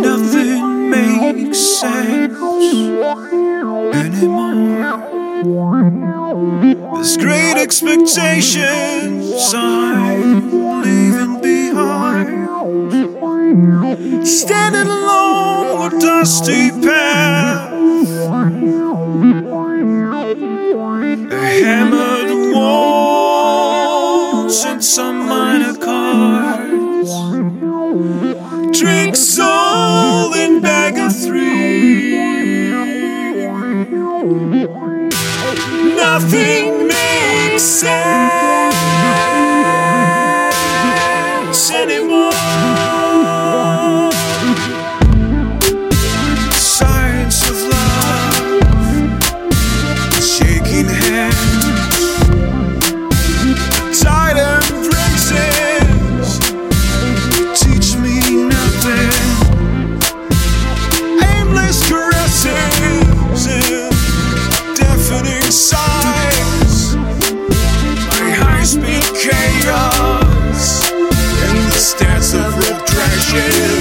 Nothing makes sense anymore. There's great expectations I'm leaving behind. Standing alone, a dusty path. Drink soul in bag of three. Nothing makes sense. just be chaos. In the stance of rope crashes.